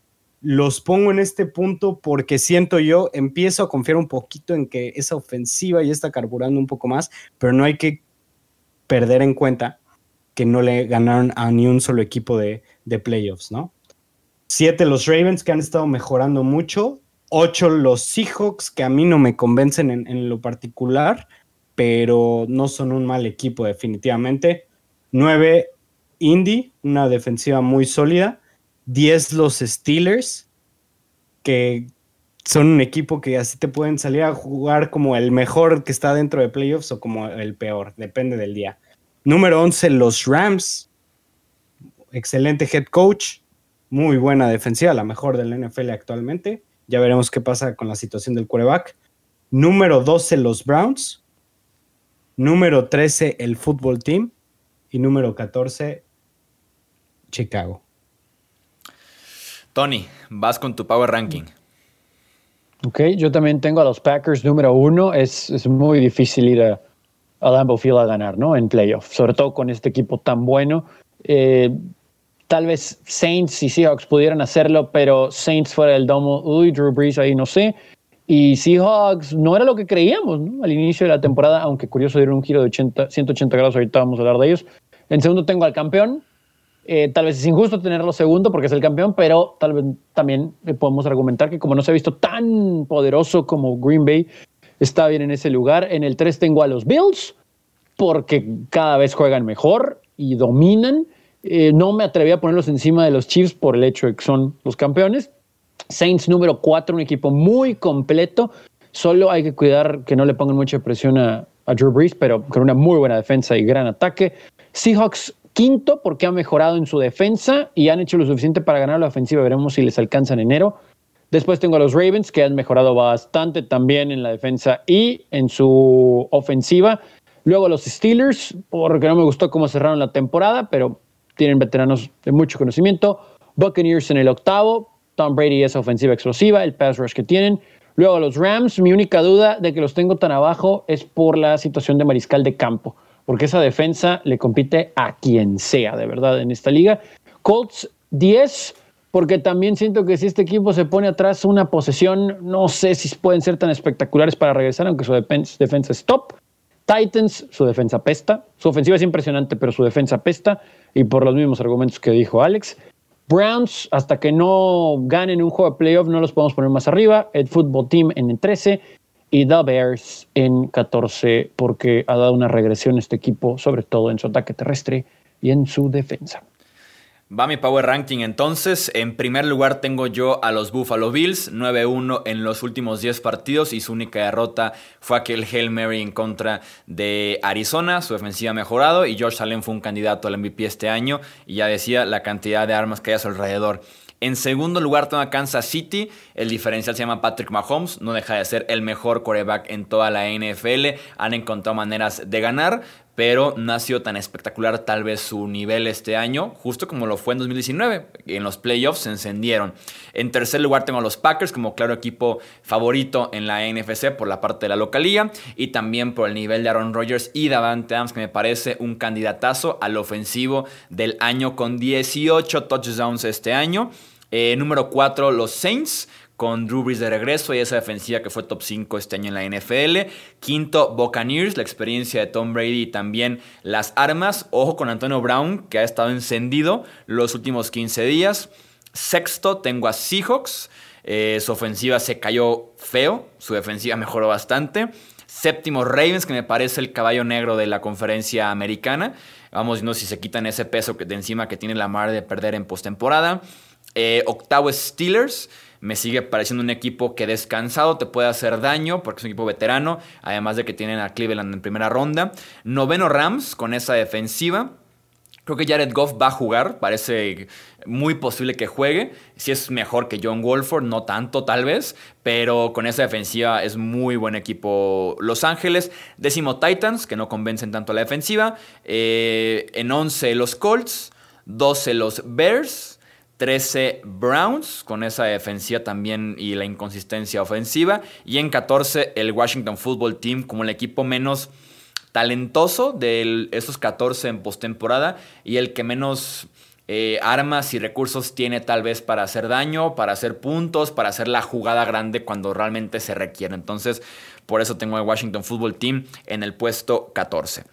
Los pongo en este punto porque siento yo, empiezo a confiar un poquito en que esa ofensiva ya está carburando un poco más, pero no hay que perder en cuenta que no le ganaron a ni un solo equipo de, de playoffs, ¿no? Siete los Ravens que han estado mejorando mucho. Ocho los Seahawks que a mí no me convencen en, lo particular, pero no son un mal equipo definitivamente. Nueve Indy, una defensiva muy sólida. Diez los Steelers, que son un equipo que así te pueden salir a jugar como el mejor que está dentro de playoffs o como el peor, depende del día. Número 11, los Rams. Excelente head coach muy buena defensiva, la mejor del NFL actualmente. Ya veremos qué pasa con la situación del quarterback. Número 12, los Browns. Número 13, el Football Team. Y número 14, Chicago. Tony, vas con tu Power Ranking. Ok, yo también tengo a los Packers número uno. Es, muy difícil ir a, a Lambeau Field a ganar, ¿no? En playoff, sobre todo con este equipo tan bueno. Eh, Tal vez Saints y Seahawks pudieran hacerlo, pero Saints fuera del domo, uy, Drew Brees ahí no sé. Y Seahawks no era lo que creíamos al inicio de la temporada, aunque curioso dieron un giro de 80, 180 grados, ahorita vamos a hablar de ellos. En segundo tengo al campeón. Eh, tal vez es injusto tenerlo segundo porque es el campeón, pero tal vez también podemos argumentar que como no se ha visto tan poderoso como Green Bay, está bien en ese lugar. En el 3 tengo a los Bills porque cada vez juegan mejor y dominan. Eh, no me atreví a ponerlos encima de los Chiefs por el hecho de que son los campeones. Saints número 4, un equipo muy completo. Solo hay que cuidar que no le pongan mucha presión a, Drew Brees, pero con una muy buena defensa y gran ataque. Seahawks quinto porque ha mejorado en su defensa y han hecho lo suficiente para ganar la ofensiva. Veremos si les alcanza en enero. Después tengo a los Ravens que han mejorado bastante también en la defensa y en su ofensiva. Luego los Steelers, porque no me gustó cómo cerraron la temporada, pero tienen veteranos de mucho conocimiento. Buccaneers en el octavo, Tom Brady esa ofensiva explosiva, el pass rush que tienen. Luego los Rams, mi única duda de que los tengo tan abajo es por la situación de mariscal de campo, porque esa defensa le compite a quien sea, de verdad, en esta liga. Colts 10, porque también siento que si este equipo se pone atrás una posesión, no sé si pueden ser tan espectaculares para regresar, aunque su defensa es top. Titans, su defensa pesta. Su ofensiva es impresionante, pero su defensa pesta. Y por los mismos argumentos que dijo Alex. Browns, hasta que no ganen un juego de playoff, no los podemos poner más arriba. El Football Team en el 13 y The Bears en 14, porque ha dado una regresión este equipo, sobre todo en su ataque terrestre y en su defensa. Va mi Power Ranking entonces. En primer lugar tengo yo a los Buffalo Bills, 9-1 en los últimos 10 partidos y su única derrota fue aquel Hail Mary en contra de Arizona. Su defensiva ha mejorado y George Allen fue un candidato al MVP este año y ya decía la cantidad de armas que hay a su alrededor. En segundo lugar tengo a Kansas City. El diferencial se llama Patrick Mahomes. No deja de ser el mejor quarterback en toda la NFL. Han encontrado maneras de ganar pero no ha sido tan espectacular tal vez su nivel este año, justo como lo fue en 2019. En los playoffs se encendieron. En tercer lugar tengo a los Packers como claro equipo favorito en la NFC por la parte de la localía y también por el nivel de Aaron Rodgers y Davante Adams que me parece un candidatazo al ofensivo del año con 18 touchdowns este año. Eh, número 4 los Saints con Drew Brees de regreso y esa defensiva que fue top 5 este año en la NFL. Quinto, Buccaneers, la experiencia de Tom Brady y también las armas. Ojo con Antonio Brown, que ha estado encendido los últimos 15 días. Sexto, tengo a Seahawks. Eh, su ofensiva se cayó feo, su defensiva mejoró bastante. Séptimo Ravens, que me parece el caballo negro de la conferencia americana. Vamos viendo si se quitan ese peso de encima que tiene la mar de perder en postemporada. Eh, octavo Steelers. Me sigue pareciendo un equipo que descansado te puede hacer daño porque es un equipo veterano, además de que tienen a Cleveland en primera ronda. Noveno Rams con esa defensiva. Creo que Jared Goff va a jugar, parece muy posible que juegue. Si es mejor que John Wolford, no tanto tal vez, pero con esa defensiva es muy buen equipo Los Ángeles. Décimo Titans, que no convencen tanto a la defensiva. Eh, en 11 los Colts, 12 los Bears. 13 Browns, con esa defensiva también y la inconsistencia ofensiva. Y en 14 el Washington Football Team como el equipo menos talentoso de esos 14 en postemporada y el que menos eh, armas y recursos tiene tal vez para hacer daño, para hacer puntos, para hacer la jugada grande cuando realmente se requiere. Entonces, por eso tengo al Washington Football Team en el puesto 14.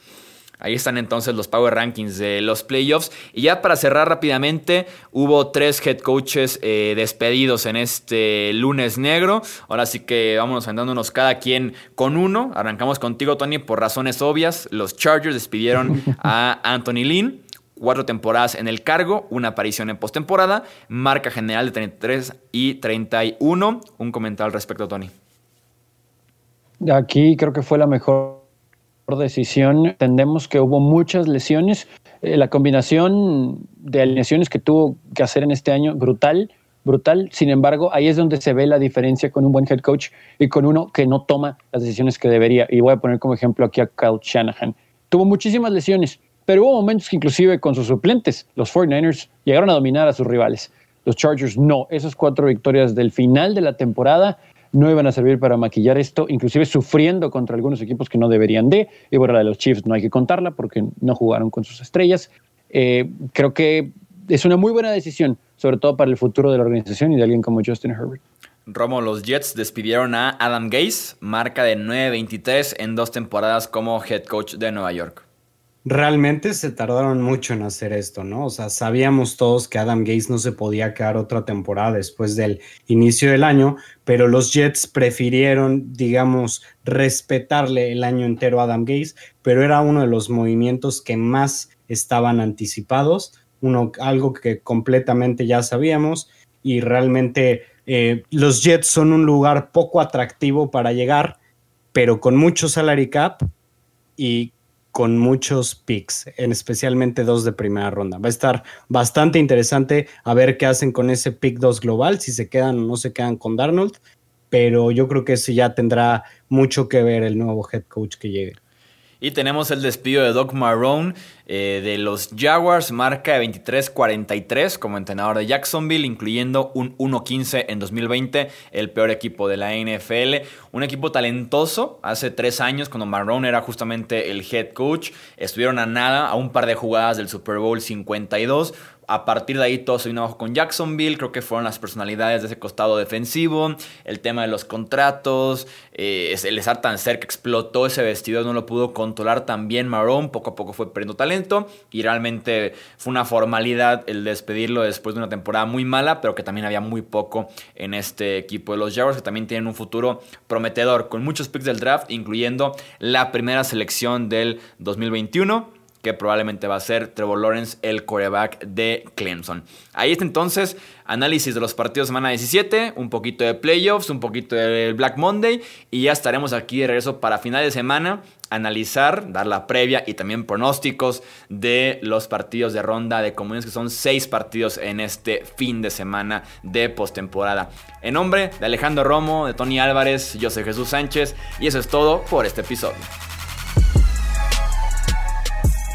Ahí están entonces los Power Rankings de los playoffs. Y ya para cerrar rápidamente, hubo tres head coaches eh, despedidos en este lunes negro. Ahora sí que vámonos andándonos cada quien con uno. Arrancamos contigo, Tony, por razones obvias. Los Chargers despidieron a Anthony Lynn. Cuatro temporadas en el cargo, una aparición en postemporada, marca general de 33 y 31. Un comentario al respecto, Tony. Aquí creo que fue la mejor decisión. Entendemos que hubo muchas lesiones. Eh, la combinación de alineaciones que tuvo que hacer en este año, brutal, brutal. Sin embargo, ahí es donde se ve la diferencia con un buen head coach y con uno que no toma las decisiones que debería. Y voy a poner como ejemplo aquí a Kyle Shanahan. Tuvo muchísimas lesiones, pero hubo momentos que inclusive con sus suplentes, los 49ers llegaron a dominar a sus rivales. Los Chargers no. Esas cuatro victorias del final de la temporada no iban a servir para maquillar esto, inclusive sufriendo contra algunos equipos que no deberían de. Y bueno, la de los Chiefs no hay que contarla porque no jugaron con sus estrellas. Eh, creo que es una muy buena decisión, sobre todo para el futuro de la organización y de alguien como Justin Herbert. Romo, los Jets despidieron a Adam Gase, marca de 9-23 en dos temporadas como head coach de Nueva York realmente se tardaron mucho en hacer esto, ¿no? O sea, sabíamos todos que Adam Gates no se podía quedar otra temporada después del inicio del año, pero los Jets prefirieron, digamos, respetarle el año entero a Adam Gates, pero era uno de los movimientos que más estaban anticipados, uno, algo que completamente ya sabíamos y realmente eh, los Jets son un lugar poco atractivo para llegar, pero con mucho salary cap y con muchos picks, en especialmente dos de primera ronda. Va a estar bastante interesante a ver qué hacen con ese pick 2 global, si se quedan o no se quedan con Darnold, pero yo creo que eso ya tendrá mucho que ver el nuevo head coach que llegue. Y tenemos el despido de Doc Marrone eh, de los Jaguars, marca de 23-43 como entrenador de Jacksonville, incluyendo un 1-15 en 2020, el peor equipo de la NFL. Un equipo talentoso, hace tres años cuando Marrone era justamente el head coach, estuvieron a nada, a un par de jugadas del Super Bowl 52 a partir de ahí todo se vino abajo con Jacksonville. Creo que fueron las personalidades de ese costado defensivo. El tema de los contratos. Eh, el estar tan cerca explotó ese vestido. No lo pudo controlar tan bien Marón. Poco a poco fue perdiendo talento. Y realmente fue una formalidad el despedirlo después de una temporada muy mala. Pero que también había muy poco en este equipo de los Jaguars. Que también tienen un futuro prometedor. Con muchos picks del draft. Incluyendo la primera selección del 2021 que probablemente va a ser Trevor Lawrence, el coreback de Clemson. Ahí está entonces análisis de los partidos de semana 17, un poquito de playoffs, un poquito de Black Monday y ya estaremos aquí de regreso para final de semana analizar, dar la previa y también pronósticos de los partidos de ronda de comuniones, que son seis partidos en este fin de semana de postemporada. En nombre de Alejandro Romo, de Tony Álvarez, yo soy Jesús Sánchez y eso es todo por este episodio.